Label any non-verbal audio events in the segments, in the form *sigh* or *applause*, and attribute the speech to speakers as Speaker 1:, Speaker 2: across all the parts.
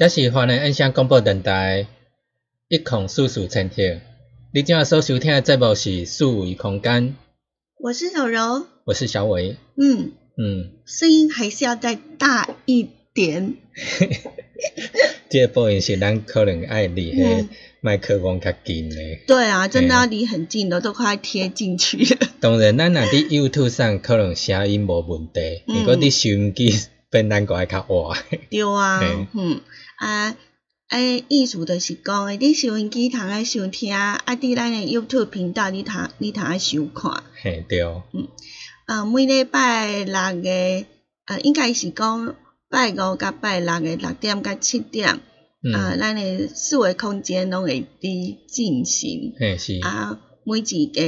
Speaker 1: 这是华人音响广播电台一孔叔叔餐厅。你今仔所收听的节目是数维空间。
Speaker 2: 我是小柔，
Speaker 1: 我是小伟。
Speaker 2: 嗯
Speaker 1: 嗯，
Speaker 2: 声音还是要再大一点。*laughs*
Speaker 1: 这个播音是咱可能爱离迄麦克风较近的。
Speaker 2: 对啊，真的要离很近的，都快贴进去了。
Speaker 1: 当然，咱若伫 YouTube 上可能声音无问题，如果伫收音机变咱个爱较活。
Speaker 2: 对啊，嗯。啊，诶，意思就是讲，你收音机通爱收听，啊，伫咱诶 YouTube 频道你通你通爱收看。
Speaker 1: 嘿，对。
Speaker 2: 嗯，啊，每礼拜六个，呃，应该是讲拜五甲拜六个六点甲七点，啊，咱诶四维空间拢会伫进行。
Speaker 1: 嘿，是。
Speaker 2: 啊，每一个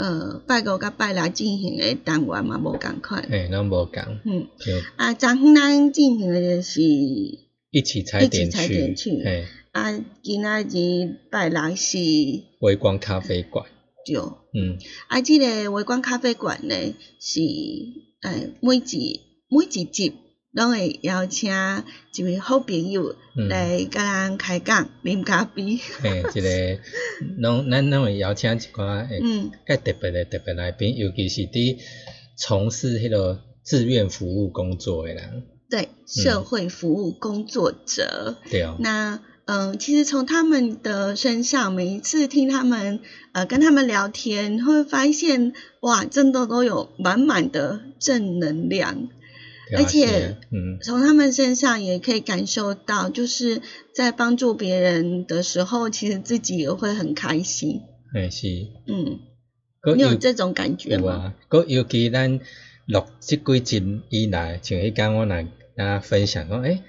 Speaker 2: 呃拜五甲拜六进行诶单元嘛无共款。
Speaker 1: 嘿，拢无共。
Speaker 2: 嗯。啊，昨昏咱进行诶是。
Speaker 1: 一起踩点
Speaker 2: 去，啊，今仔日拜六是
Speaker 1: 微光咖啡馆，
Speaker 2: 对，
Speaker 1: 嗯，
Speaker 2: 啊，即个微光咖啡馆呢是，诶，每一每一集拢会邀请一位好朋友来甲咱开讲啉咖啡，
Speaker 1: 嘿，一个，拢咱拢会邀请一寡诶，较特别诶特别来宾，尤其是伫从事迄个志愿服务工作诶人。
Speaker 2: 对社会服务工作者，
Speaker 1: 对啊。
Speaker 2: 那嗯，其实从他们的身上，每一次听他们呃跟他们聊天，会发现哇，真的都有满满的正能量，而且嗯，从他们身上也可以感受到，就是在帮助别人的时候，其实自己也会很开心。
Speaker 1: 哎是，
Speaker 2: 嗯，你有这种感觉吗？
Speaker 1: 个尤其咱录这几集以来，像迄间我来。大家分享说，哎，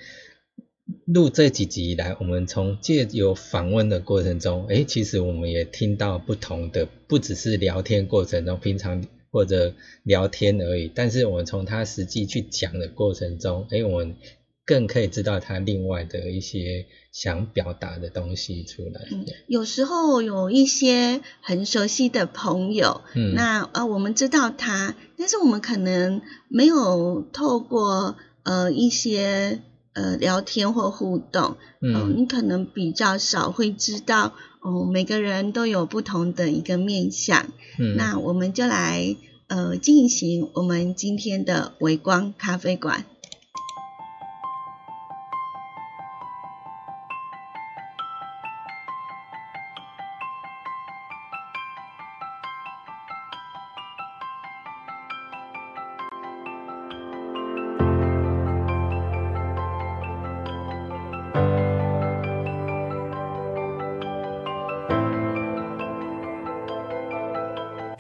Speaker 1: 录这几集以来，我们从借由访问的过程中，哎，其实我们也听到不同的，不只是聊天过程中，平常或者聊天而已，但是我们从他实际去讲的过程中，哎，我们更可以知道他另外的一些想表达的东西出来。
Speaker 2: 嗯，有时候有一些很熟悉的朋友，嗯，那呃，我们知道他，但是我们可能没有透过。呃，一些呃聊天或互动，嗯，你可能比较少会知道，哦，每个人都有不同的一个面相，嗯，那我们就来呃进行我们今天的微光咖啡馆。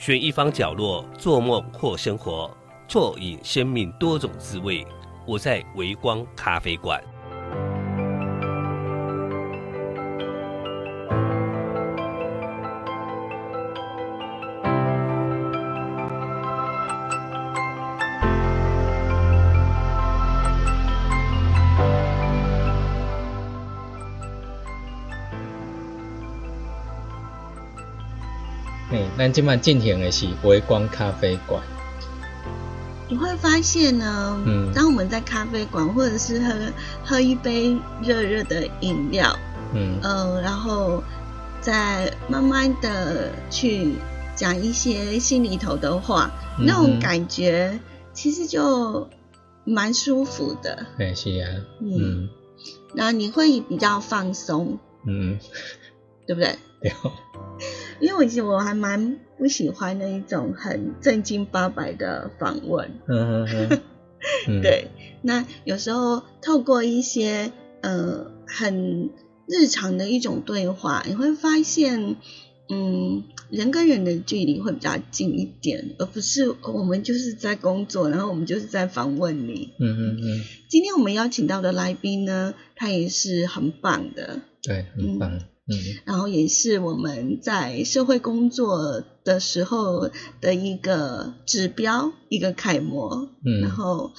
Speaker 3: 选一方角落做梦或生活，啜饮生命多种滋味。我在微光咖啡馆。
Speaker 1: 咱今晚进行的是微光咖啡馆。
Speaker 2: 你会发现呢，嗯，当我们在咖啡馆，或者是喝喝一杯热热的饮料，嗯，呃，然后再慢慢的去讲一些心里头的话，那种感觉其实就蛮舒服的。
Speaker 1: 对，是啊，嗯，
Speaker 2: 然后你会比较放松，嗯，对不对？
Speaker 1: 对。
Speaker 2: 因为我其实我还蛮不喜欢那一种很正经八百的访问，嗯嗯嗯，*laughs* 对。那有时候透过一些呃很日常的一种对话，你会发现，嗯，人跟人的距离会比较近一点，而不是我们就是在工作，然后我们就是在访问你。嗯嗯嗯。今天我们邀请到的来宾呢，他也是很棒的，
Speaker 1: 对，很棒。
Speaker 2: 嗯，然后也是我们在社会工作的时候的一个指标，一个楷模。嗯，然后，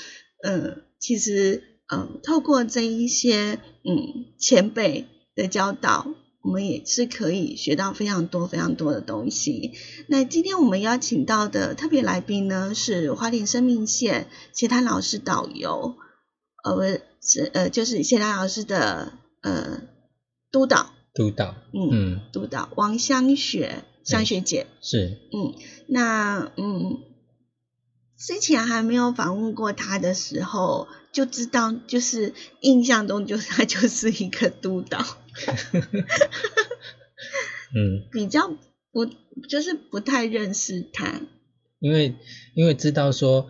Speaker 2: 嗯，其实，嗯，透过这一些，嗯，前辈的教导，我们也是可以学到非常多、非常多的东西。那今天我们邀请到的特别来宾呢，是花莲生命线谢丹老师导游，呃，是呃，就是谢丹老师的呃督导。
Speaker 1: 督导，
Speaker 2: 嗯嗯，督导。王香雪，香雪姐。
Speaker 1: 是，
Speaker 2: 嗯，那嗯，之前还没有访问过他的时候，就知道就是印象中就是他就是一个督导，*laughs* 嗯，比较不就是不太认识他，
Speaker 1: 因为因为知道说，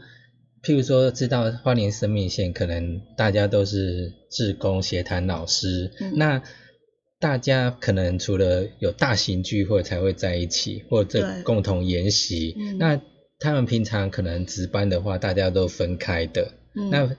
Speaker 1: 譬如说知道花莲生命线，可能大家都是志工协谈老师，那。大家可能除了有大型聚会才会在一起，或者共同研习。那他们平常可能值班的话，大家都分开的，那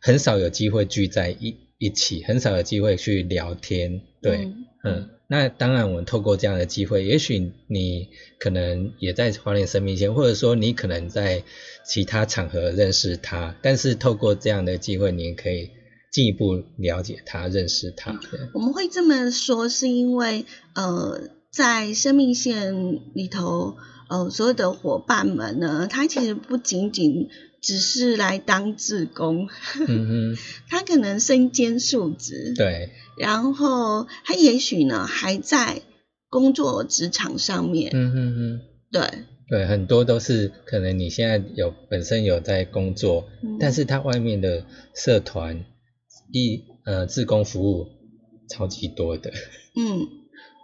Speaker 1: 很少有机会聚在一一起，很少有机会去聊天。对，嗯，那当然，我们透过这样的机会，也许你可能也在华联生命线，或者说你可能在其他场合认识他，但是透过这样的机会，你可以。进一步了解他，认识他。
Speaker 2: 我们会这么说，是因为呃，在生命线里头，呃，所有的伙伴们呢，他其实不仅仅只是来当志工，嗯哼，*laughs* 他可能身兼数职，
Speaker 1: 对，
Speaker 2: 然后他也许呢还在工作职场上面，嗯哼哼，对，
Speaker 1: 对，很多都是可能你现在有本身有在工作，但是他外面的社团。一呃，自工服务超级多的。
Speaker 2: 嗯，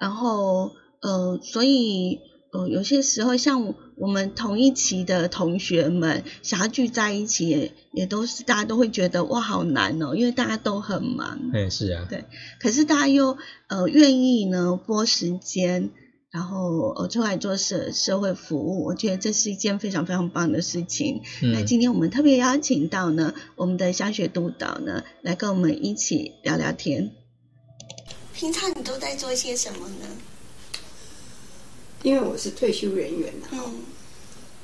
Speaker 2: 然后呃，所以呃，有些时候像我们同一期的同学们想要聚在一起，也也都是大家都会觉得哇，好难哦，因为大家都很忙。
Speaker 1: 嗯，是啊。
Speaker 2: 对，可是大家又呃愿意呢拨时间。然后呃出来做社社会服务，我觉得这是一件非常非常棒的事情。那今天我们特别邀请到呢，我们的香雪督导呢，来跟我们一起聊聊天。平常你都在做些什么呢？
Speaker 4: 因为我是退休人员了哈，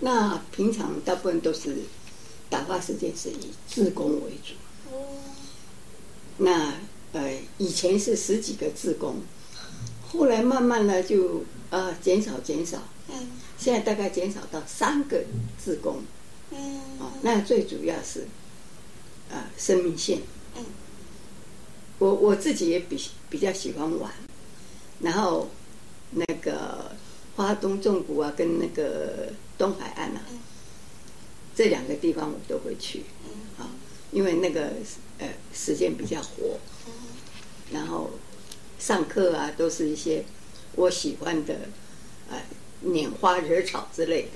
Speaker 4: 那平常大部分都是打发时间是以自工为主。哦。那呃以前是十几个自工。后来慢慢的就呃减少减少，嗯，现在大概减少到三个自工，嗯，哦，那最主要是，啊生命线，嗯，我我自己也比比较喜欢玩，然后那个花东纵谷啊跟那个东海岸啊，这两个地方我都会去，啊，因为那个呃时间比较活。上课啊，都是一些我喜欢的，呃，拈花惹草之类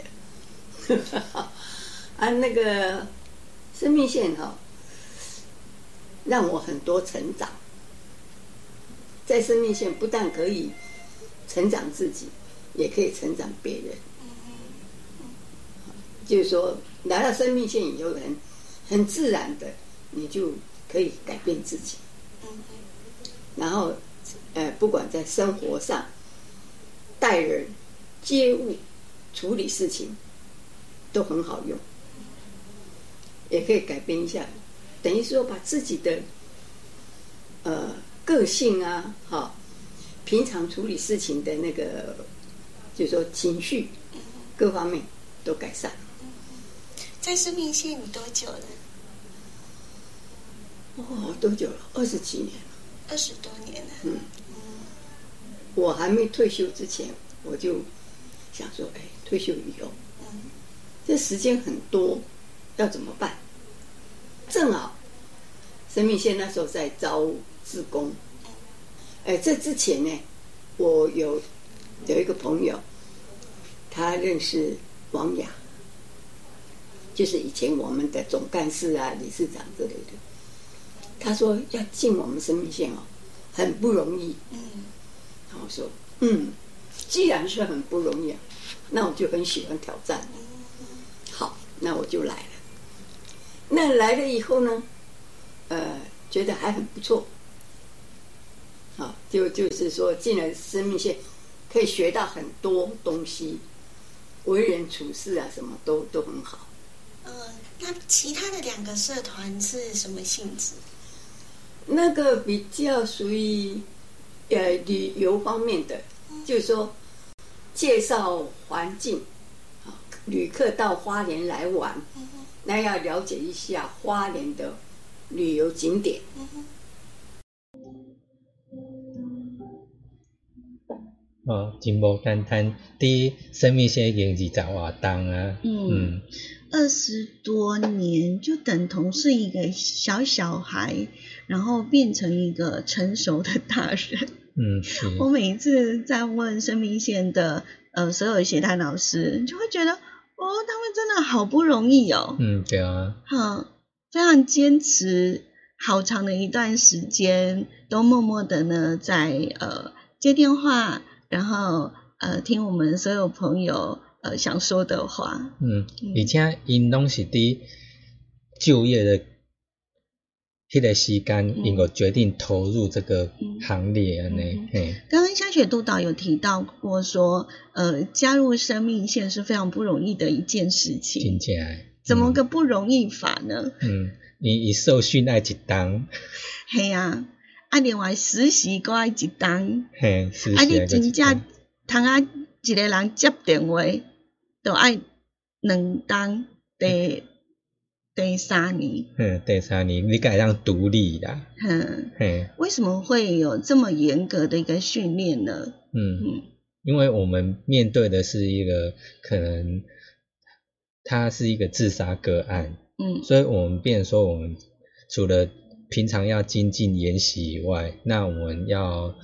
Speaker 4: 的。*laughs* 啊，那个生命线哈，让我很多成长。在生命线不但可以成长自己，也可以成长别人。就是说来到生命线以后，很很自然的，你就可以改变自己。然后，呃，不管在生活上、待人、接物、处理事情，都很好用，也可以改变一下。等于说，把自己的呃个性啊，哈，平常处理事情的那个，就是说情绪各方面都改善。
Speaker 2: 在生命线你多久了？
Speaker 4: 哦，多久了？二十几年了。
Speaker 2: 二十多年了。嗯。
Speaker 4: 我还没退休之前，我就想说，哎，退休以后，嗯，这时间很多，要怎么办？正好，生命线那时候在招志工。哎，这之前呢，我有有一个朋友，他认识王雅。就是以前我们的总干事啊、理事长之类的，他说要进我们生命线哦，很不容易。嗯，然后我说，嗯，既然是很不容易，啊，那我就很喜欢挑战。好，那我就来了。那来了以后呢，呃，觉得还很不错。好，就就是说进了生命线，可以学到很多东西，为人处事啊，什么都都很好。
Speaker 2: 那其他的两个社团是什么性质？
Speaker 4: 那个比较属于呃旅游方面的，就是说介绍环境，旅客到花莲来玩，那要了解一下花莲的旅游景点。
Speaker 1: 哦，真无简单，第生命线已经二十瓦当啊，嗯。
Speaker 2: 二十多年就等同是一个小小孩，然后变成一个成熟的大人。
Speaker 1: 嗯，是。
Speaker 2: 我每一次在问生命线的呃所有协谈老师，就会觉得哦，他们真的好不容易哦。
Speaker 1: 嗯，对啊。
Speaker 2: 好，非常坚持，好长的一段时间都默默的呢在呃接电话，然后呃听我们所有朋友。呃，想说的话。
Speaker 1: 嗯，而且因拢是伫就业的迄个时间，因个决定投入这个行列安尼。
Speaker 2: 刚刚香雪督导有提到过说，呃，加入生命线是非常不容易的一件事情。
Speaker 1: 真正。
Speaker 2: 怎么个不容易法呢？
Speaker 1: 嗯，你一受训爱一当。
Speaker 2: 嘿啊，啊另外实习搁爱一当。
Speaker 1: 嘿，实习啊你
Speaker 2: 真正通啊一个人接电话。都爱两当第第三年，
Speaker 1: 嗯，第三年你该让独立啦，
Speaker 2: 嗯，嘿，为什么会有这么严格的一个训练呢？
Speaker 1: 嗯。嗯，因为我们面对的是一个可能他是一个自杀个案，嗯，所以我们变说我们除了平常要精进研习以外，那我们要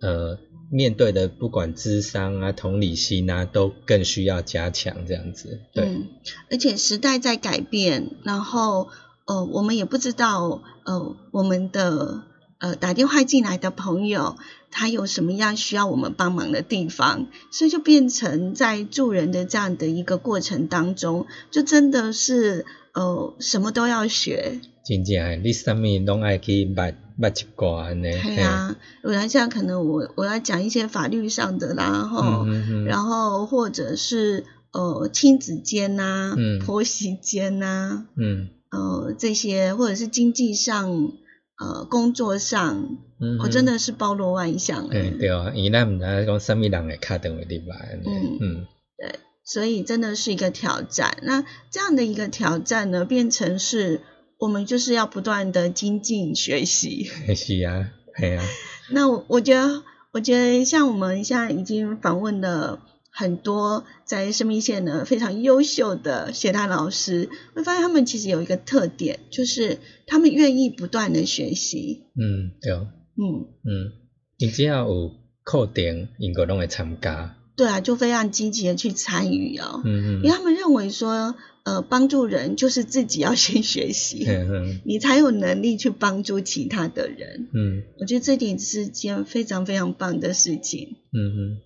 Speaker 1: 呃。面对的不管智商啊、同理心啊，都更需要加强这样子。对，
Speaker 2: 而且时代在改变，然后呃，我们也不知道呃，我们的呃打电话进来的朋友，他有什么样需要我们帮忙的地方，所以就变成在助人的这样的一个过程当中，就真的是呃什么都要学。
Speaker 1: 真正，你什么拢爱去捌捌一挂呢？
Speaker 2: 对啊，有人像可能我我要讲一些法律上的啦，哈，然后或者是呃亲子间呐，婆媳间呐，嗯，呃这些或者是经济上，呃工作上，我真的是包罗万象。
Speaker 1: 嗯，对哦，伊咱毋知讲什么人会卡电话入来。
Speaker 2: 嗯嗯，对，所以真的是一个挑战。那这样的一个挑战呢，变成是。我们就是要不断的精进学习。*laughs*
Speaker 1: 是啊，系啊。*laughs*
Speaker 2: 那我我觉得，我觉得像我们现在已经访问了很多在生命线呢非常优秀的写大老师，会发现他们其实有一个特点，就是他们愿意不断的学习。
Speaker 1: 嗯，对。嗯嗯，你只要有课程，应该都会参加。
Speaker 2: 对啊，就非常积极的去参与哦。嗯嗯。因为他们认为说。呃，帮助人就是自己要先学习，*laughs* 你才有能力去帮助其他的人。嗯，我觉得这点是件非常非常棒的事情。嗯哼。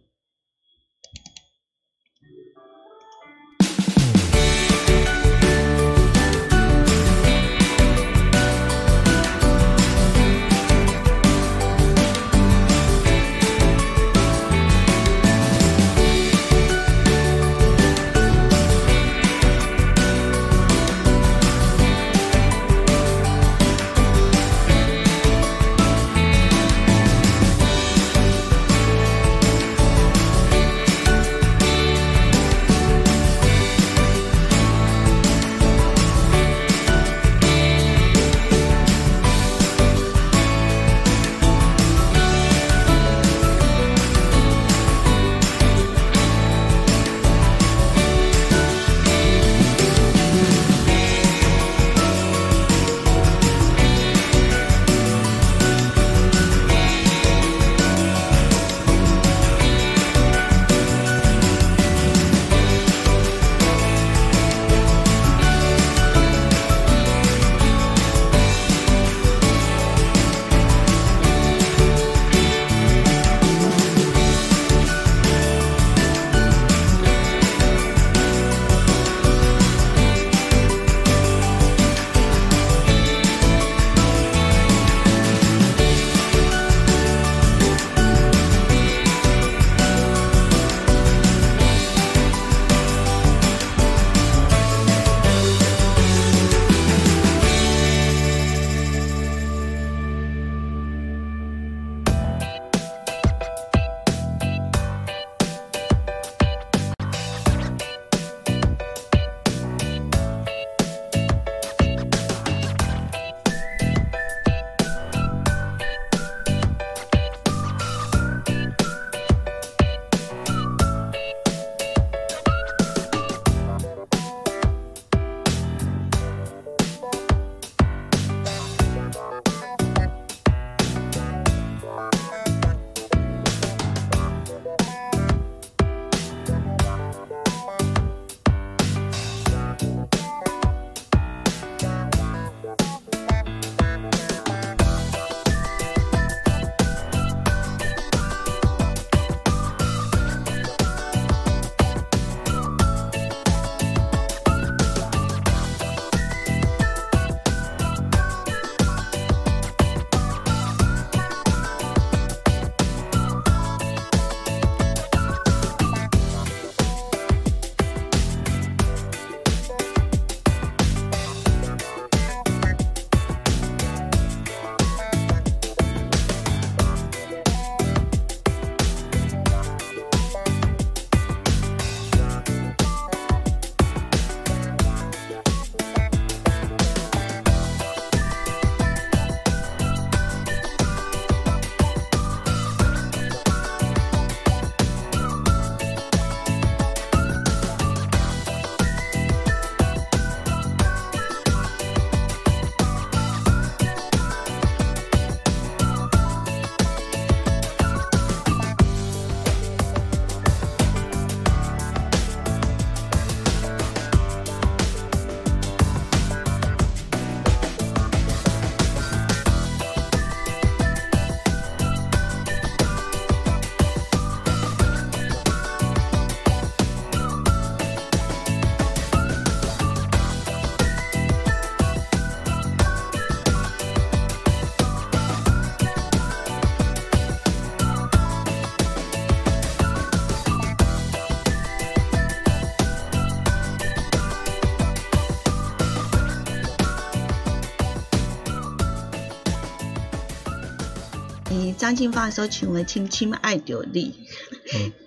Speaker 2: 诶，张清芳所唱的《轻轻爱着你》，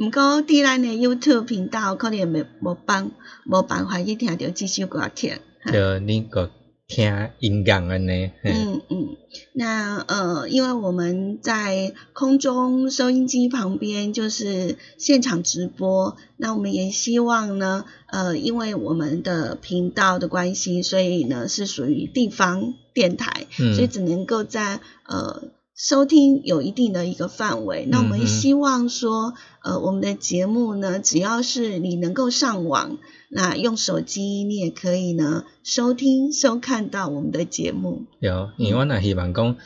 Speaker 2: 毋过伫咱的 YouTube 频道可能没无办无办法去听到这首歌曲。
Speaker 1: 就你个听音乐安尼。
Speaker 2: 嗯嗯，那呃，因为我们在空中收音机旁边就是现场直播，那我们也希望呢，呃，因为我们的频道的关系，所以呢是属于地方电台，所以只能够在呃。收听有一定的一个范围，那我们希望说，呃，我们的节目呢，只要是你能够上网，那用手机你也可以呢收听收看到我们的节目。
Speaker 1: 有，因为我也希望讲，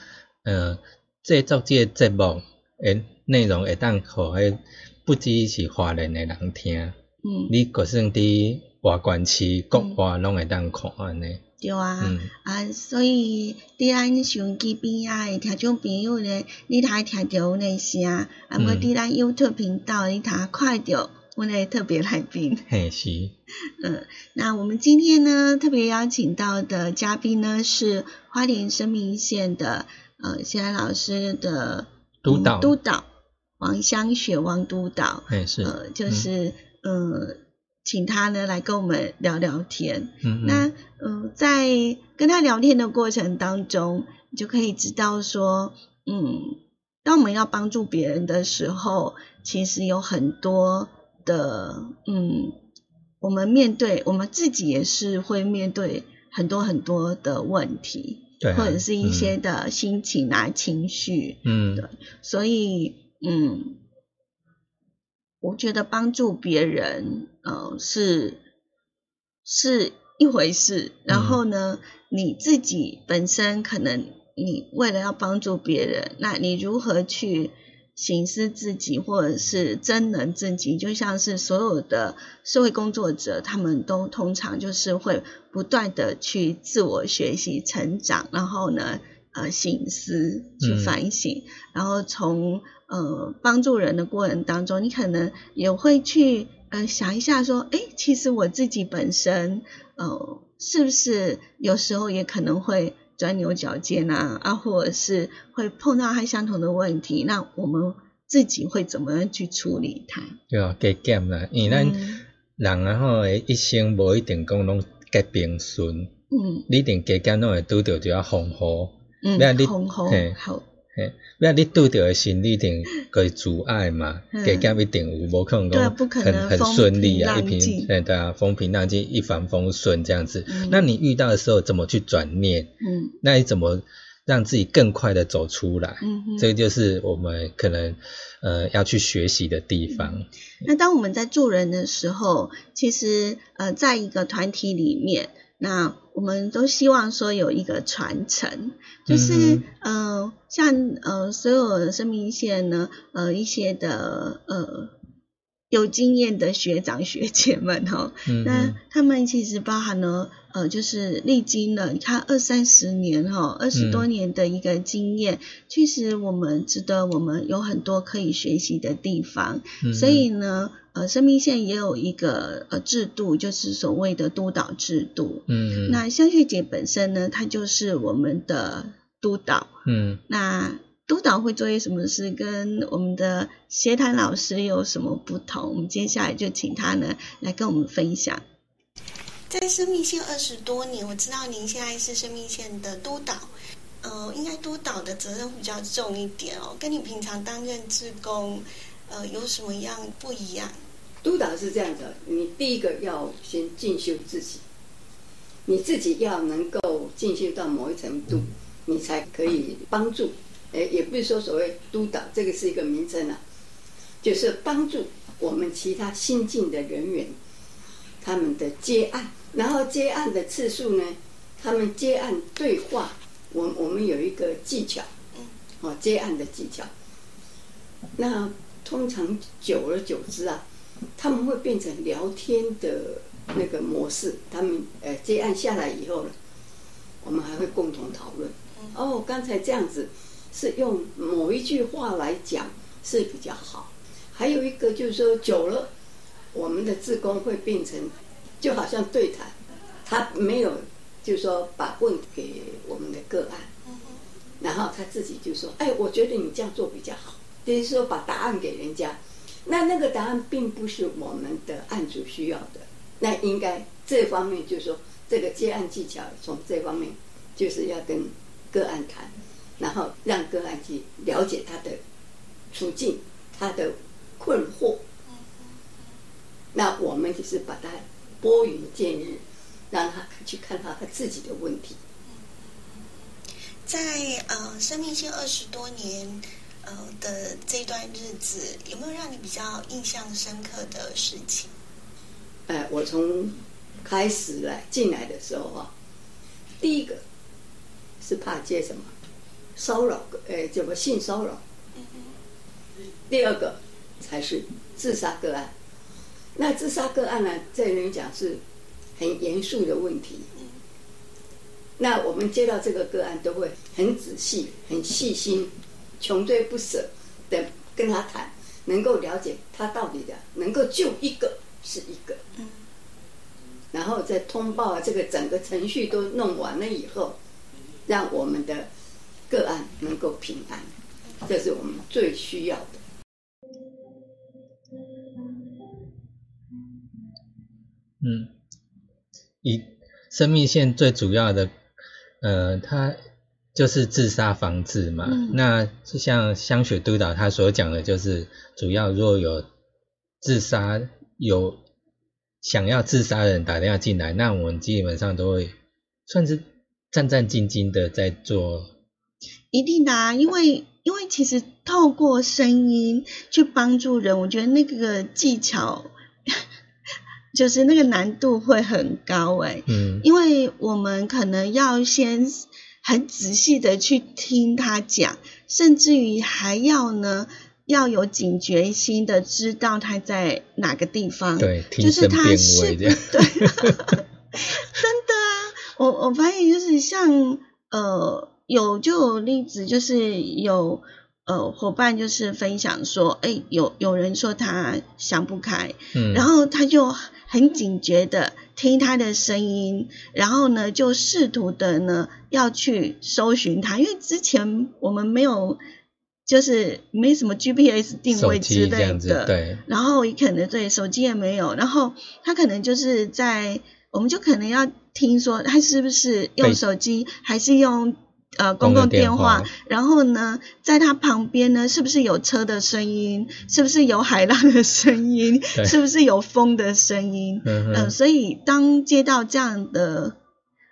Speaker 1: 呃，制作这个节目诶内容会当互迄不只是华人的人听，嗯，你就算伫外关区国外拢会当看安尼。
Speaker 2: 对啊，啊，所以伫咱收音机边啊的听众朋友咧，你通听着阮的声，啊，毋过伫咱 YouTube 频道你通看着阮的特别来宾。
Speaker 1: 嘿，是。*laughs*
Speaker 2: 嗯，那我们今天呢，特别邀请到的嘉宾呢，是花莲生命线的呃，谢安老师的
Speaker 1: 督导，
Speaker 2: 督导王香雪王督导。
Speaker 1: 嘿，是。
Speaker 2: 呃，就是嗯。请他呢来跟我们聊聊天。嗯那嗯，在跟他聊天的过程当中，你就可以知道说，嗯，当我们要帮助别人的时候，其实有很多的，嗯，我们面对我们自己也是会面对很多很多的问题，
Speaker 1: 对，
Speaker 2: 或者是一些的心情啊、情绪，嗯，对，所以，嗯。我觉得帮助别人，呃，是是一回事。然后呢，你自己本身可能，你为了要帮助别人，那你如何去行思自己，或者是真能自己？就像是所有的社会工作者，他们都通常就是会不断的去自我学习、成长，然后呢，呃，醒思、去反省，然后从。呃，帮助人的过程当中，你可能也会去呃想一下，说，哎，其实我自己本身，呃，是不是有时候也可能会钻牛角尖啊，啊，或者是会碰到他相同的问题，那我们自己会怎么样去处理它？
Speaker 1: 对啊，加减啦，因为咱人啊吼，一生无一定讲拢皆平顺，嗯，你一定加减拢会拄着就要风雨，
Speaker 2: 嗯，风雨好。
Speaker 1: 嘿，那你拄着的心理一定个阻碍嘛，加减一定有，无可能讲很很顺利啊，一平，对对啊，风平浪静，一帆风顺这样子。那你遇到的时候怎么去转念？嗯，那你怎么让自己更快的走出来？嗯这个就是我们可能呃要去学习的地方。
Speaker 2: 那当我们在助人的时候，其实呃，在一个团体里面。那我们都希望说有一个传承，就是呃，像呃所有的生命线呢，呃一些的呃有经验的学长学姐们哈，那他们其实包含了呃就是历经了你看二三十年哈，二十多年的一个经验，确实我们值得我们有很多可以学习的地方，所以呢。呃，生命线也有一个呃制度，就是所谓的督导制度。嗯，那香雪姐本身呢，她就是我们的督导。嗯，那督导会做些什么事，跟我们的协谈老师有什么不同？我们接下来就请他呢来跟我们分享。在生命线二十多年，我知道您现在是生命线的督导。呃，应该督导的责任比较重一点哦，跟你平常担任志工，呃，有什么样不一样？
Speaker 4: 督导是这样的，你第一个要先进修自己，你自己要能够进修到某一程度，你才可以帮助。哎，也不是说所谓督导，这个是一个名称啊，就是帮助我们其他新进的人员，他们的接案，然后接案的次数呢，他们接案对话，我我们有一个技巧，哦，接案的技巧。那通常久而久之啊。他们会变成聊天的那个模式。他们呃接案下来以后呢，我们还会共同讨论。哦，刚才这样子是用某一句话来讲是比较好。还有一个就是说，久了我们的自工会变成就好像对谈，他没有就是说把问给我们的个案，然后他自己就说：“哎，我觉得你这样做比较好。”等于说把答案给人家，那那个答案并不是我们的案主需要的。那应该这方面就是说，这个接案技巧从这方面就是要跟个案谈，然后让个案去了解他的处境、他的困惑。那我们只是把它拨云见日，让他去看他他自己的问题。
Speaker 5: 在呃生命线二十多年。呃的这段日子有没有让你比较印象深刻的事情？
Speaker 4: 哎，我从开始来进来的时候啊，第一个是怕接什么骚扰，哎，怎么性骚扰？第二个才是自杀个案。那自杀个案呢，在人讲是很严肃的问题。那我们接到这个个案，都会很仔细、很细心。穷追不舍的跟他谈，能够了解他到底的，能够救一个是一个，然后在通报，这个整个程序都弄完了以后，让我们的个案能够平安，这是我们最需要的。
Speaker 1: 嗯，以生命线最主要的，呃，它。就是自杀防治嘛，那就像香雪督导他所讲的，就是主要若有自杀有想要自杀的人打电话进来，那我们基本上都会算是战战兢兢的在做。
Speaker 2: 一定的啊，因为因为其实透过声音去帮助人，我觉得那个技巧就是那个难度会很高哎，嗯，因为我们可能要先。很仔细的去听他讲，甚至于还要呢，要有警觉心的知道他在哪个地方，
Speaker 1: 对，
Speaker 2: 就是他是对，*laughs* 真的啊，我我发现就是像呃有就有例子，就是有呃伙伴就是分享说，哎，有有人说他想不开，嗯，然后他就很警觉的。听他的声音，然后呢，就试图的呢要去搜寻他，因为之前我们没有，就是没什么 GPS 定位之类的，
Speaker 1: 对。
Speaker 2: 然后也可能对手机也没有，然后他可能就是在，我们就可能要听说他是不是用手机，还是用。呃，公共电话，然后呢，在他旁边呢，是不是有车的声音？是不是有海浪的声音？*laughs* 是不是有风的声音？嗯，所以当接到这样的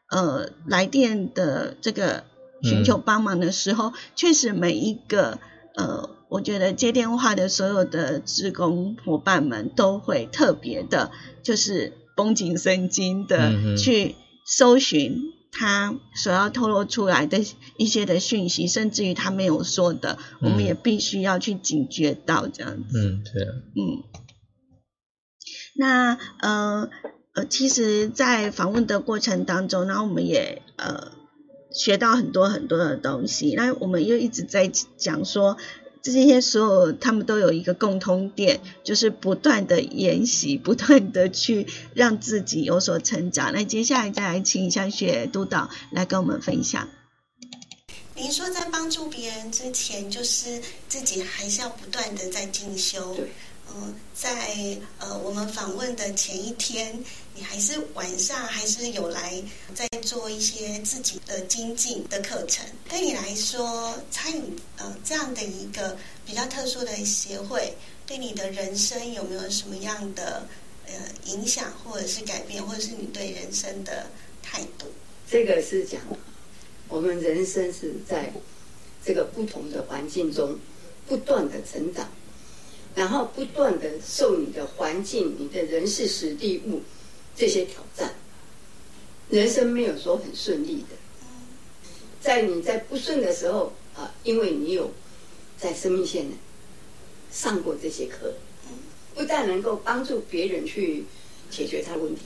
Speaker 2: 呃来电的这个寻求帮忙的时候，确实每一个呃，我觉得接电话的所有的职工伙伴们都会特别的，就是绷紧神经的去搜寻。他所要透露出来的一些的讯息，甚至于他没有说的，我们也必须要去警觉到这样子。
Speaker 1: 嗯，对。
Speaker 2: 嗯，那呃呃，其实，在访问的过程当中，然后我们也呃学到很多很多的东西。那我们又一直在讲说。这些所有，他们都有一个共通点，就是不断的研习，*laughs* 不断的去让自己有所成长。那接下来再来请香雪督导来跟我们分享。
Speaker 5: 您说在帮助别人之前，就是自己还是要不断的在进修。嗯，在呃我们访问的前一天，你还是晚上还是有来在做一些自己的精进的课程。对你来说，参与呃这样的一个比较特殊的协会，对你的人生有没有什么样的呃影响，或者是改变，或者是你对人生的态度？
Speaker 4: 这个是讲我们人生是在这个不同的环境中不断的成长。然后不断的受你的环境、你的人事、实地物这些挑战，人生没有说很顺利的。在你在不顺的时候啊，因为你有在生命线上过这些课，不但能够帮助别人去解决他的问题，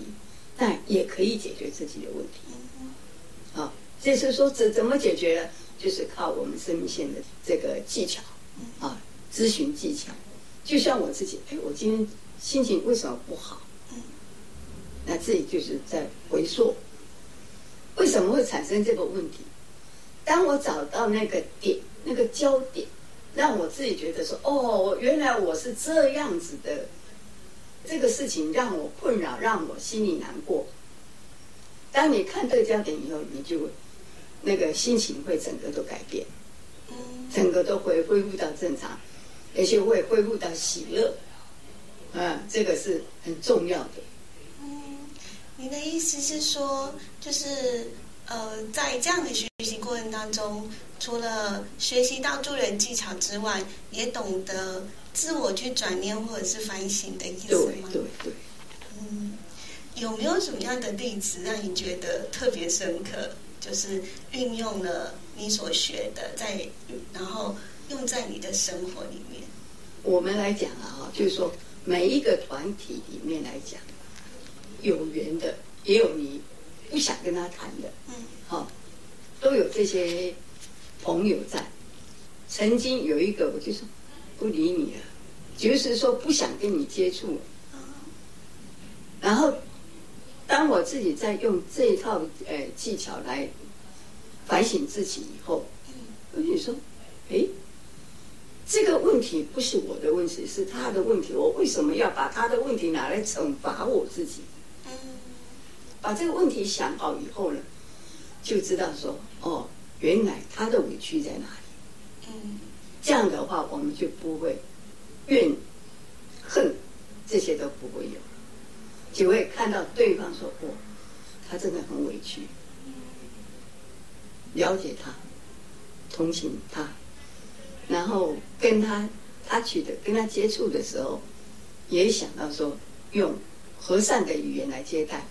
Speaker 4: 但也可以解决自己的问题。啊，这是说怎怎么解决，就是靠我们生命线的这个技巧啊，咨询技巧。就像我自己，哎，我今天心情为什么不好？那自己就是在回溯，为什么会产生这个问题？当我找到那个点，那个焦点，让我自己觉得说，哦，原来我是这样子的，这个事情让我困扰，让我心里难过。当你看这个焦点以后，你就那个心情会整个都改变，整个都会恢复到正常，而且会恢复到喜乐。啊，这个是很重要的。
Speaker 2: 嗯，你的意思是说，就是呃，在这样的学习过程当中，除了学习到助人技巧之外，也懂得自我去转念或者是反省的意思
Speaker 4: 吗？对对对。
Speaker 2: 嗯，有没有什么样的例子让你觉得特别深刻？就是运用了你所学的，在然后用在你的生活里面。
Speaker 4: 我们来讲啊，哈，就是说。每一个团体里面来讲，有缘的也有你不想跟他谈的，嗯，好，都有这些朋友在。曾经有一个，我就说不理你了，就是说不想跟你接触。然后，当我自己在用这一套呃技巧来反省自己以后，我就说，哎。这个问题不是我的问题，是他的问题。我为什么要把他的问题拿来惩罚我自己？把这个问题想好以后呢，就知道说，哦，原来他的委屈在哪里。这样的话，我们就不会怨恨，这些都不会有，只会看到对方说，哦，他真的很委屈，了解他，同情他。然后跟他他取的跟他接触的时候，也想到说用和善的语言来接待。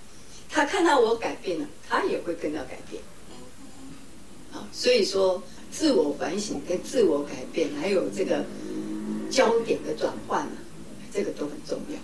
Speaker 4: 他看到我改变了，他也会跟着改变。啊，所以说自我反省跟自我改变，还有这个焦点的转换啊，这个都很重要。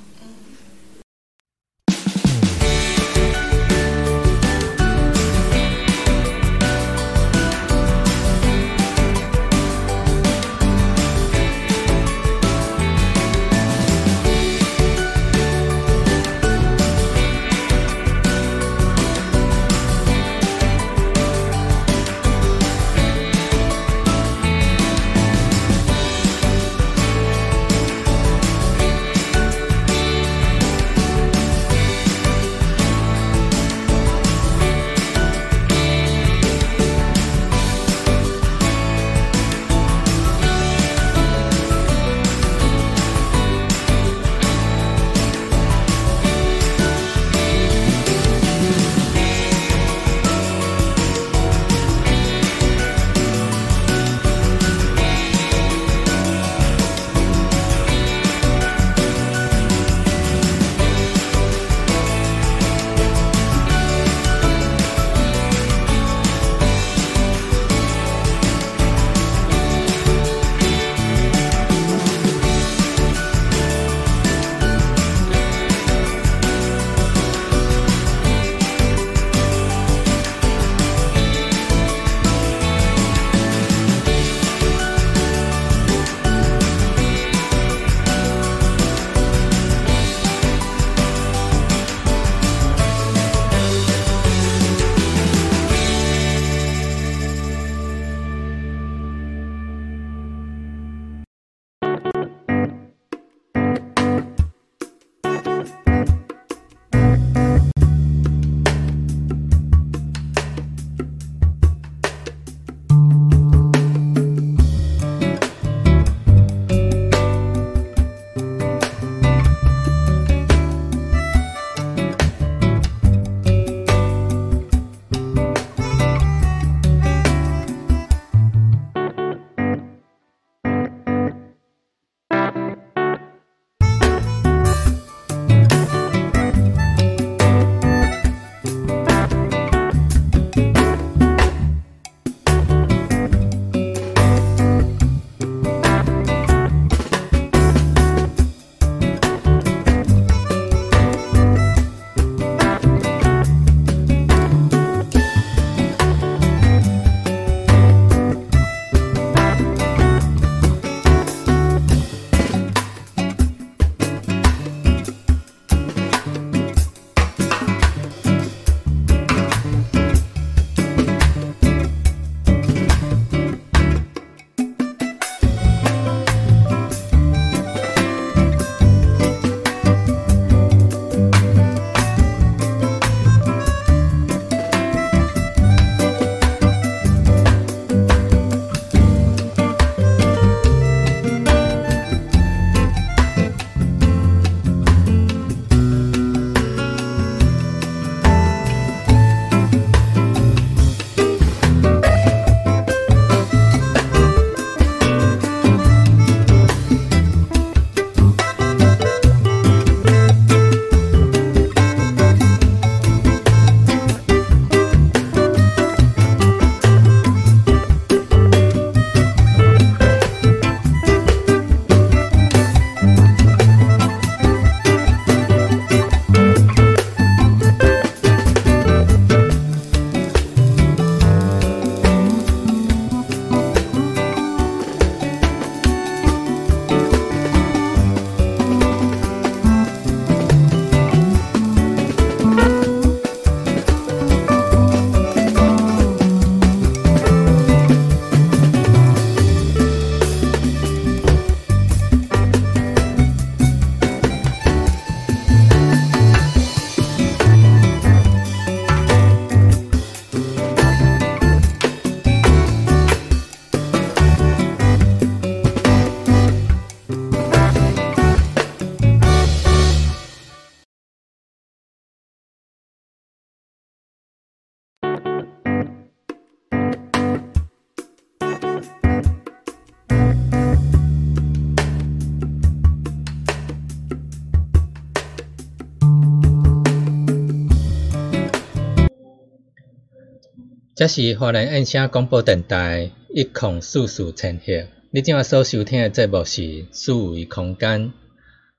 Speaker 1: 这是华人印象广播电台一孔四四千赫。你今晚所收听的节目是四维空间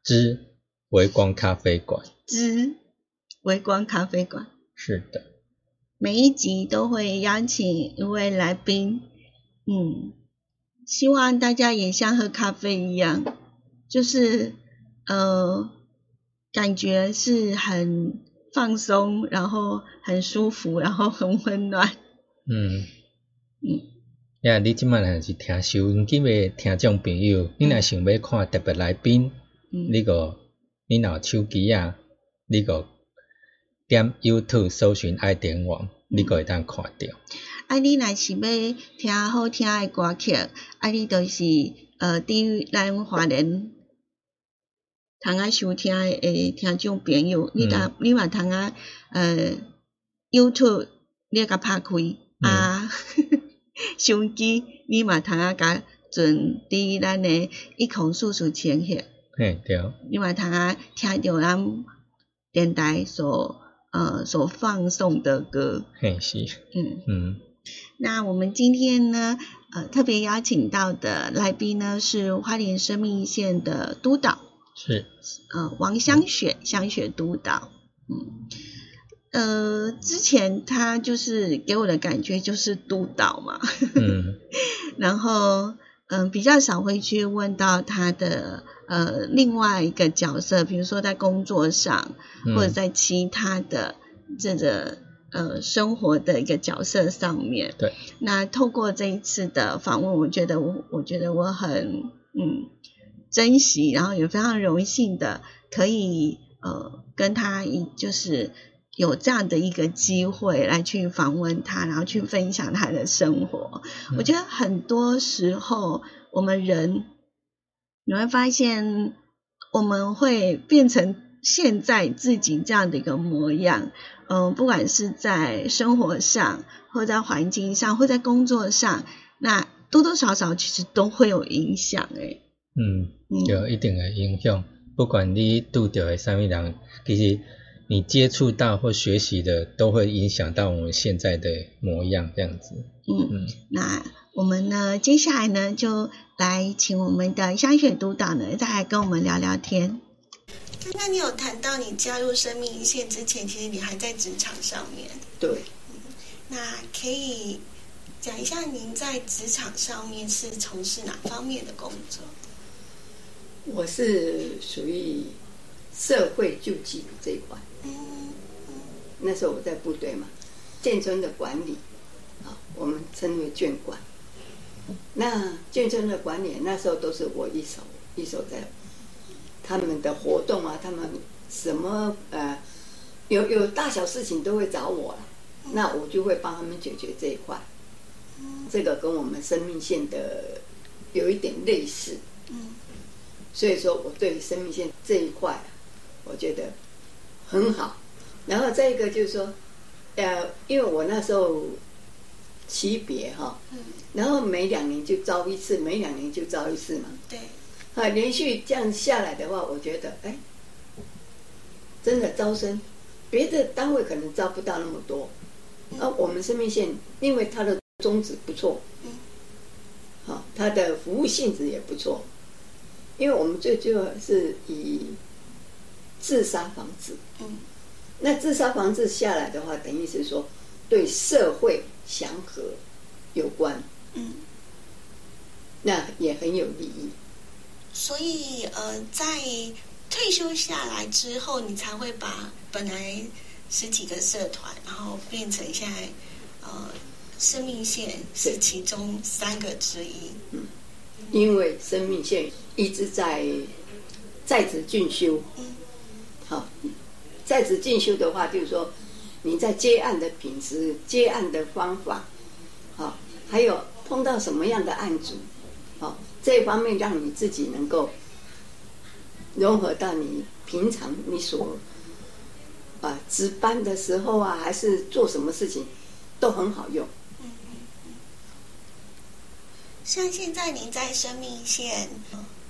Speaker 1: 之微光咖啡馆。
Speaker 2: 之微光咖啡馆。
Speaker 1: 是的。
Speaker 2: 每一集都会邀请一位来宾，嗯，希望大家也像喝咖啡一样，就是呃，感觉是很放松，然后很舒服，然后很温暖。嗯
Speaker 1: 嗯。呀，你即摆若是听收音机诶听众朋友，你若想要看特别来宾，你个你若手机啊，你个点 YouTube 搜寻爱点网，你个会当看着。
Speaker 2: 啊，你若是要听好听诶歌曲，啊，你就是呃，伫咱华人通啊收听诶听众朋友，你甲你嘛通啊呃 YouTube 你甲拍开啊。相机，你嘛通啊甲存伫咱诶一孔数数前遐。
Speaker 1: 嘿，对。
Speaker 2: 你嘛通啊听着咱电台所呃所放送的歌。
Speaker 1: 嘿，是。嗯嗯。
Speaker 2: 那我们今天呢，呃，特别邀请到的来宾呢是花莲生命线的督导。
Speaker 1: 是。
Speaker 2: 呃，王香雪，香雪督导。嗯。呃，之前他就是给我的感觉就是督导嘛，嗯，*laughs* 然后嗯比较少会去问到他的呃另外一个角色，比如说在工作上或者在其他的这个呃生活的一个角色上面。
Speaker 1: 对。
Speaker 2: 那透过这一次的访问，我觉得我我觉得我很嗯珍惜，然后也非常荣幸的可以呃跟他一就是。有这样的一个机会来去访问他，然后去分享他的生活。我觉得很多时候我们人你会发现，我们会变成现在自己这样的一个模样。嗯，不管是在生活上，或在环境上，或在工作上，那多多少少其实都会有影响。哎，
Speaker 1: 嗯，有一定的影响。不管你遇到的什么人，其实。你接触到或学习的，都会影响到我们现在的模样，这样子。
Speaker 2: 嗯嗯。那我们呢，接下来呢，就来请我们的香雪督导呢，再来跟我们聊聊天。
Speaker 5: 刚刚你有谈到，你加入生命一线之前，其实你还在职场上面。
Speaker 4: 对。
Speaker 5: 嗯。那可以讲一下，您在职场上面是从事哪方面的工作？
Speaker 4: 我是属于社会救济这一块。那时候我在部队嘛，建村的管理，啊，我们称为眷管。那建村的管理那时候都是我一手一手在，他们的活动啊，他们什么呃，有有大小事情都会找我了，那我就会帮他们解决这一块。这个跟我们生命线的有一点类似。嗯，所以说我对生命线这一块。很好，然后再一个就是说，呃，因为我那时候级别哈，嗯，然后每两年就招一次，每两年就招一次嘛，
Speaker 5: 对，
Speaker 4: 啊，连续这样下来的话，我觉得，哎，真的招生，别的单位可能招不到那么多，啊，我们生命线因为它的宗旨不错，嗯，好，它的服务性质也不错，因为我们最主要是以。自杀防治，嗯，那自杀防治下来的话，等于是说对社会祥和有关，嗯，那也很有利益。
Speaker 5: 所以，呃，在退休下来之后，你才会把本来十几个社团，然后变成现在，呃，生命线是其中三个之一。嗯，
Speaker 4: 因为生命线一直在在职进修。嗯。好，在职进修的话，就是说你在接案的品质、接案的方法，好，还有碰到什么样的案主，好，这一方面让你自己能够融合到你平常你所啊值班的时候啊，还是做什么事情都很好用。嗯嗯嗯。
Speaker 5: 像现在你在生命线，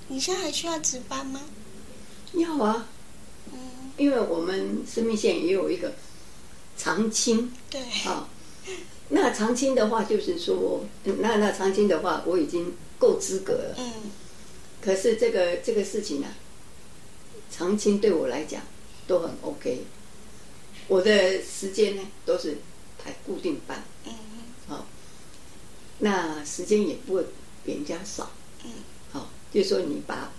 Speaker 5: 你现在还需要值班吗？
Speaker 4: 要啊。因为我们生命线也有一个长青，
Speaker 5: 对，
Speaker 4: 啊，那长青的话，就是说，那那长青的话，我已经够资格了。嗯。可是这个这个事情呢，长青对我来讲都很 OK。我的时间呢都是排固定班。嗯好，那时间也不会比人家少。嗯。好，就说你把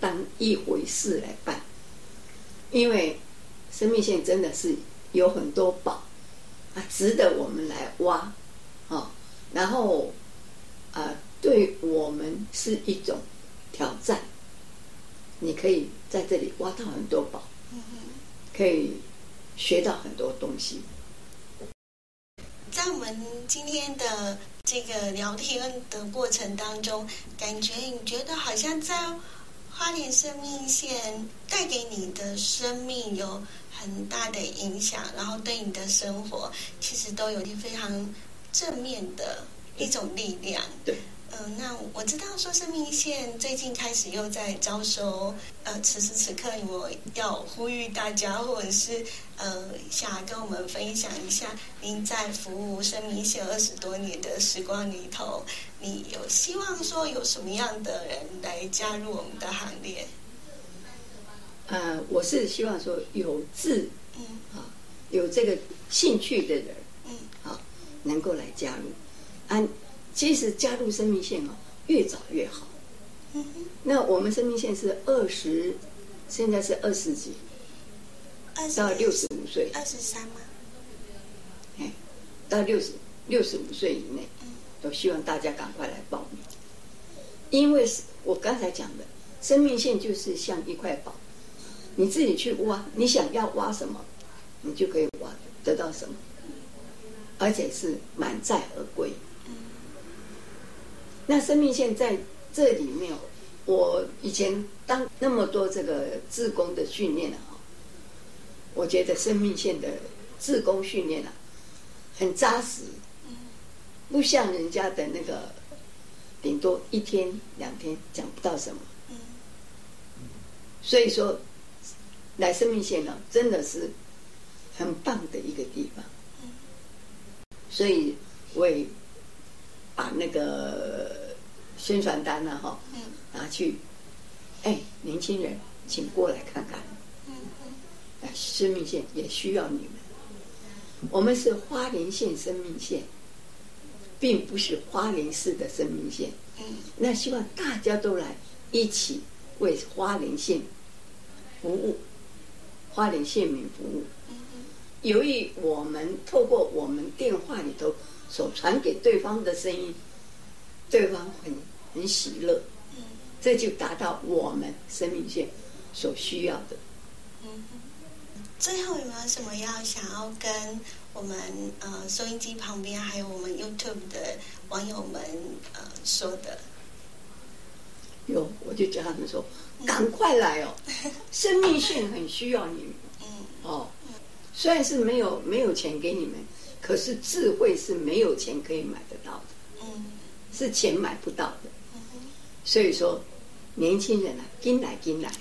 Speaker 4: 当一回事来办，因为生命线真的是有很多宝。啊，值得我们来挖，哦，然后，啊，对我们是一种挑战。你可以在这里挖到很多宝，可以学到很多东西。
Speaker 2: 在我们今天的这个聊天的过程当中，感觉你觉得好像在花莲生命线带给你的生命有。很大的影响，然后对你的生活其实都有一非常正面的一种力量。
Speaker 4: 对，
Speaker 2: 嗯，那我知道说生命线最近开始又在招收，呃，此时此刻我要呼吁大家，或者是呃，想跟我们分享一下您在服务生命线二十多年的时光里头，你有希望说有什么样的人来加入我们的行列？
Speaker 4: 呃，我是希望说有志，嗯，啊，有这个兴趣的人，嗯，好，能够来加入。啊，其实加入生命线哦，越早越好。嗯。那我们生命线是二十，现在是二十几，到六十五岁。
Speaker 2: 二十三吗？
Speaker 4: 哎，到六十六十五岁以内，都希望大家赶快来报名。因为是我刚才讲的，生命线就是像一块宝。你自己去挖，你想要挖什么，你就可以挖得到什么，而且是满载而归。那生命线在这里面，我以前当那么多这个自工的训练啊，我觉得生命线的自工训练啊，很扎实，不像人家的那个，顶多一天两天讲不到什么。所以说。来生命线呢，真的是很棒的一个地方，所以我也把那个宣传单呢，哈，拿去，哎，年轻人，请过来看看，哎，生命线也需要你们。我们是花莲县生命线，并不是花莲市的生命线。那希望大家都来一起为花莲县服务。花莲县民服务，由于我们透过我们电话里头所传给对方的声音，对方很很喜乐，这就达到我们生命线所需要的。
Speaker 2: 嗯最后有没有什么要想要跟我们呃收音机旁边还有我们 YouTube 的网友们呃说的？
Speaker 4: 有，我就叫他们说。赶快来哦！*laughs* 生命线很需要你们。嗯。哦。虽然是没有没有钱给你们，可是智慧是没有钱可以买得到的。嗯。是钱买不到的。嗯所以说，年轻人啊，跟来跟来。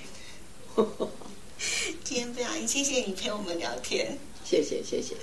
Speaker 4: *laughs*
Speaker 2: 今天非常谢谢你陪我们聊天。
Speaker 4: 谢谢谢谢。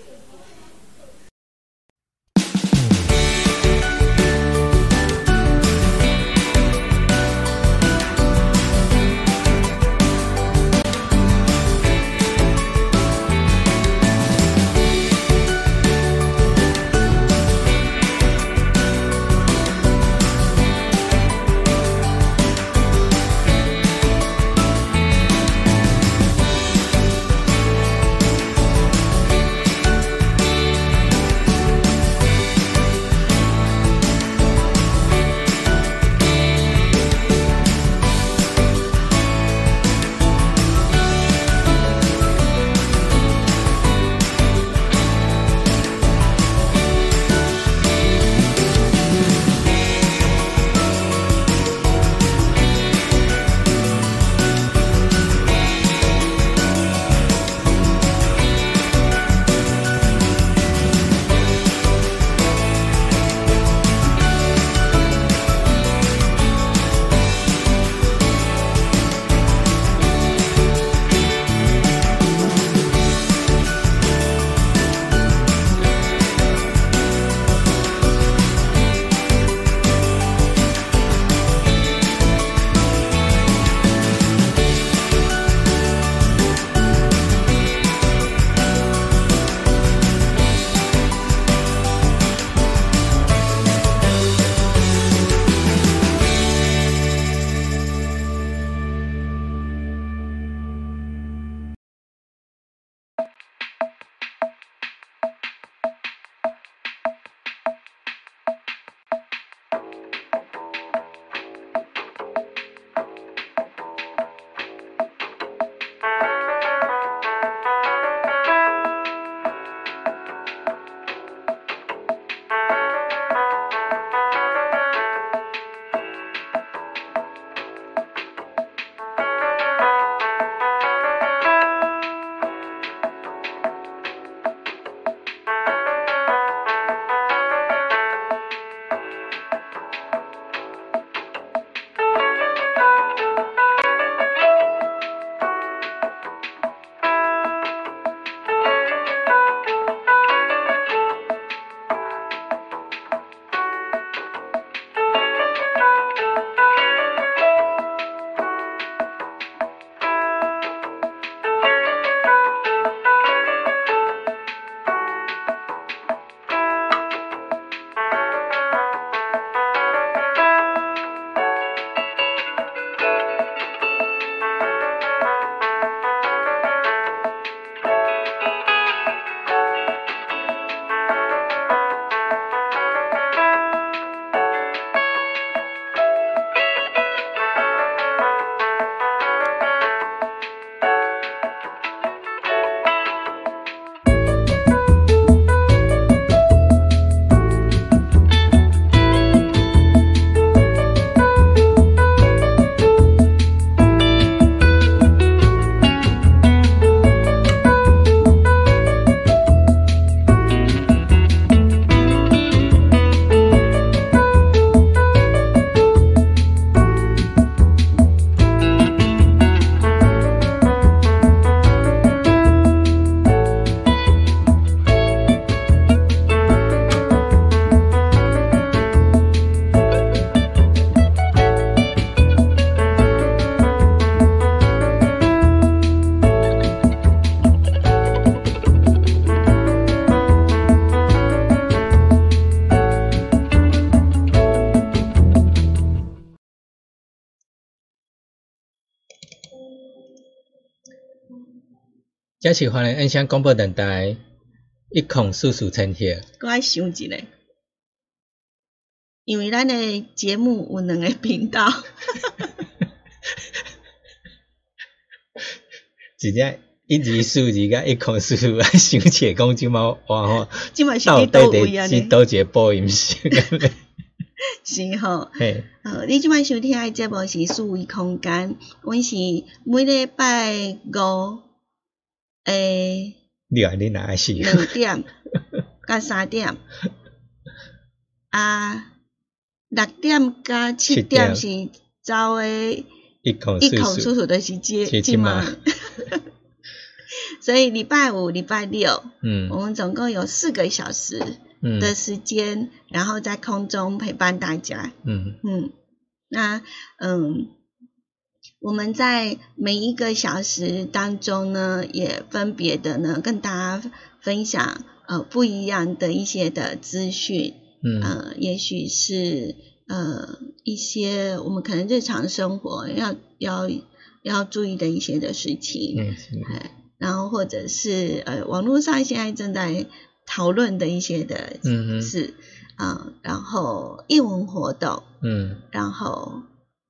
Speaker 1: 嘉是华人音响广播电台一孔叔叔陈谢。
Speaker 2: 我爱想一个，因为咱的节目有两个频道。
Speaker 1: 直 *laughs* 接一字数字甲一孔叔叔来想起讲即毛话吼，
Speaker 2: 到
Speaker 1: 底伫是倒一个播音室。*laughs*
Speaker 2: 是吼，呃，你即摆收听诶节目是数位空间，阮是每礼拜五诶？两点 *laughs* 甲三点，啊，六点甲七点是走诶，
Speaker 1: 一口
Speaker 2: 一口叔叔的时间。*laughs* 所以礼拜五、礼拜六，嗯，我们总共有四个小时。的时间，然后在空中陪伴大家。嗯嗯，那嗯，我们在每一个小时当中呢，也分别的呢跟大家分享呃不一样的一些的资讯。嗯，呃，也许是呃一些我们可能日常生活要要要注意的一些的事情。嗯，然后或者是呃网络上现在正在。讨论的一些的事啊，然后艺文活动，嗯，然后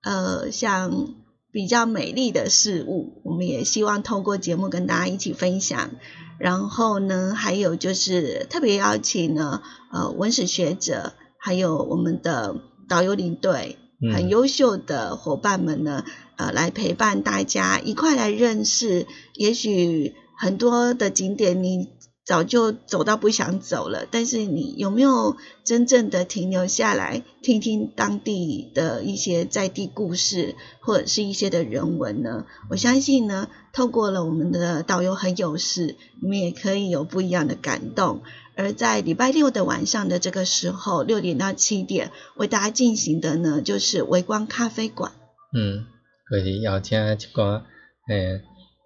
Speaker 2: 呃，像比较美丽的事物，我们也希望透过节目跟大家一起分享。然后呢，还有就是特别邀请呢，呃，文史学者，还有我们的导游领队，很优秀的伙伴们呢，呃，来陪伴大家一块来认识。也许很多的景点你。早就走到不想走了，但是你有没有真正的停留下来，听听当地的一些在地故事，或者是一些的人文呢？我相信呢，透过了我们的导游很有事，你们也可以有不一样的感动。而在礼拜六的晚上的这个时候，六点到七点，为大家进行的呢，就是微光咖啡馆。
Speaker 1: 嗯，可以邀请一个，诶。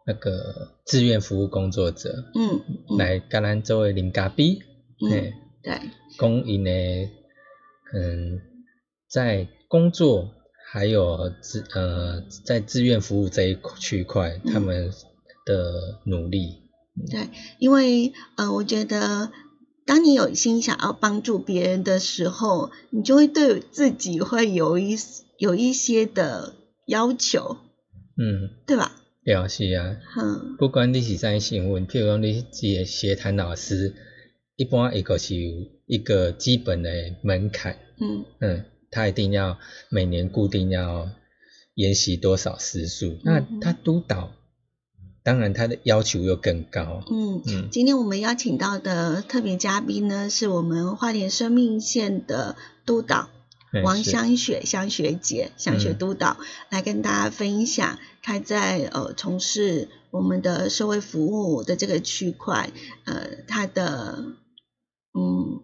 Speaker 1: 那个志愿服务工作者，嗯，来跟咱作为邻家比，
Speaker 2: 嗯，对，
Speaker 1: 公营的，嗯，在工作还有志呃在志愿服务这一区块，他们的努力，
Speaker 2: 对，因为呃，我觉得当你有心想要帮助别人的时候，你就会对自己会有一有一些的要求，嗯，对吧？
Speaker 1: 了是啊，不管你是啥新闻，譬如讲你一个协谈老师，一般一个是有一个基本的门槛，嗯。嗯，他一定要每年固定要研习多少时数，那他督导，当然他的要求又更高。
Speaker 2: 嗯嗯，今天我们邀请到的特别嘉宾呢，是我们花莲生命线的督导。王香雪香雪姐，香雪督导来跟大家分享，她在呃从事我们的社会服务的这个区块，呃，她的嗯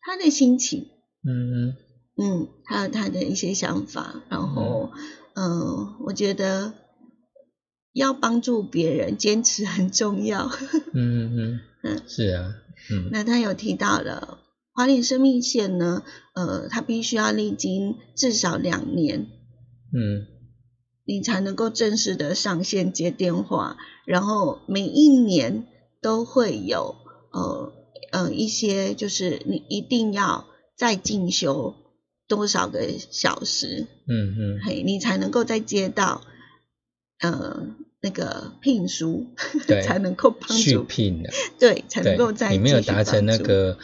Speaker 2: 她的心情，嗯嗯，还有她的一些想法，然后嗯，我觉得要帮助别人，坚持很重要。*laughs*
Speaker 1: 嗯嗯嗯，是啊，
Speaker 2: 嗯，那他有提到了。华联生命线呢，呃，它必须要历经至少两年，嗯，你才能够正式的上线接电话，然后每一年都会有呃呃一些，就是你一定要再进修多少个小时，嗯嗯，嘿，你才能够再接到呃那个聘书，
Speaker 1: 对，*laughs*
Speaker 2: 才能够帮助。
Speaker 1: 聘的，*laughs*
Speaker 2: 对，才能够在
Speaker 1: 你没有达成那个。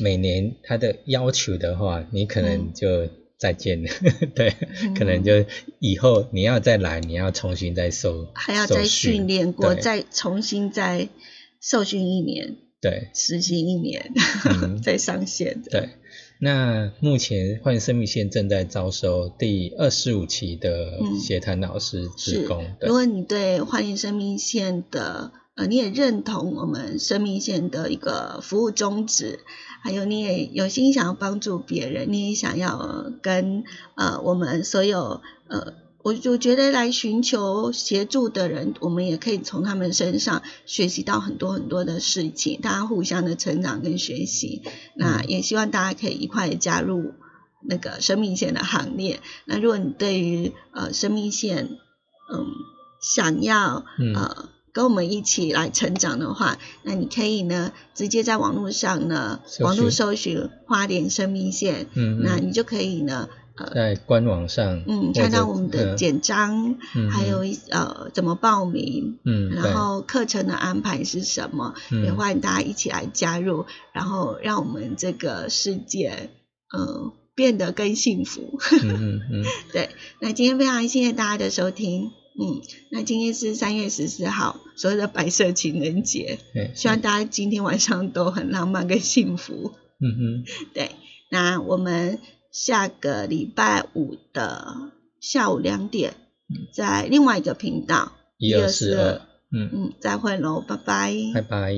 Speaker 1: 每年他的要求的话，你可能就再见了，*laughs* 对，可能就以后你要再来，你要重新再受，
Speaker 2: 还要再训。练过，再重新再受训一年，
Speaker 1: 对，
Speaker 2: 实习一年，再上线。
Speaker 1: 对，那目前幻生命线正在招收第二十五期的协谈老师职工。
Speaker 2: 如果你对幻影生命线的呃，你也认同我们生命线的一个服务宗旨，还有你也有心想要帮助别人，你也想要跟呃我们所有呃，我就觉得来寻求协助的人，我们也可以从他们身上学习到很多很多的事情，大家互相的成长跟学习。那也希望大家可以一块加入那个生命线的行列。那如果你对于呃生命线，嗯，想要呃。跟我们一起来成长的话，那你可以呢，直接在网络上呢，网络搜寻花莲生命线，嗯，那你就可以呢，
Speaker 1: 呃，在官网上，
Speaker 2: 嗯，看到我们的简章，嗯，还有一呃怎么报名，嗯，然后课程的安排是什么，也欢迎大家一起来加入，然后让我们这个世界，嗯，变得更幸福，嗯嗯嗯，*laughs* 对，那今天非常谢谢大家的收听。嗯，那今天是三月十四号，所谓的白色情人节，希望大家今天晚上都很浪漫跟幸福。嗯哼，对，那我们下个礼拜五的下午两点，在另外一个频道
Speaker 1: 一二四二，
Speaker 2: 嗯。嗯，再会喽，拜拜，
Speaker 1: 拜拜。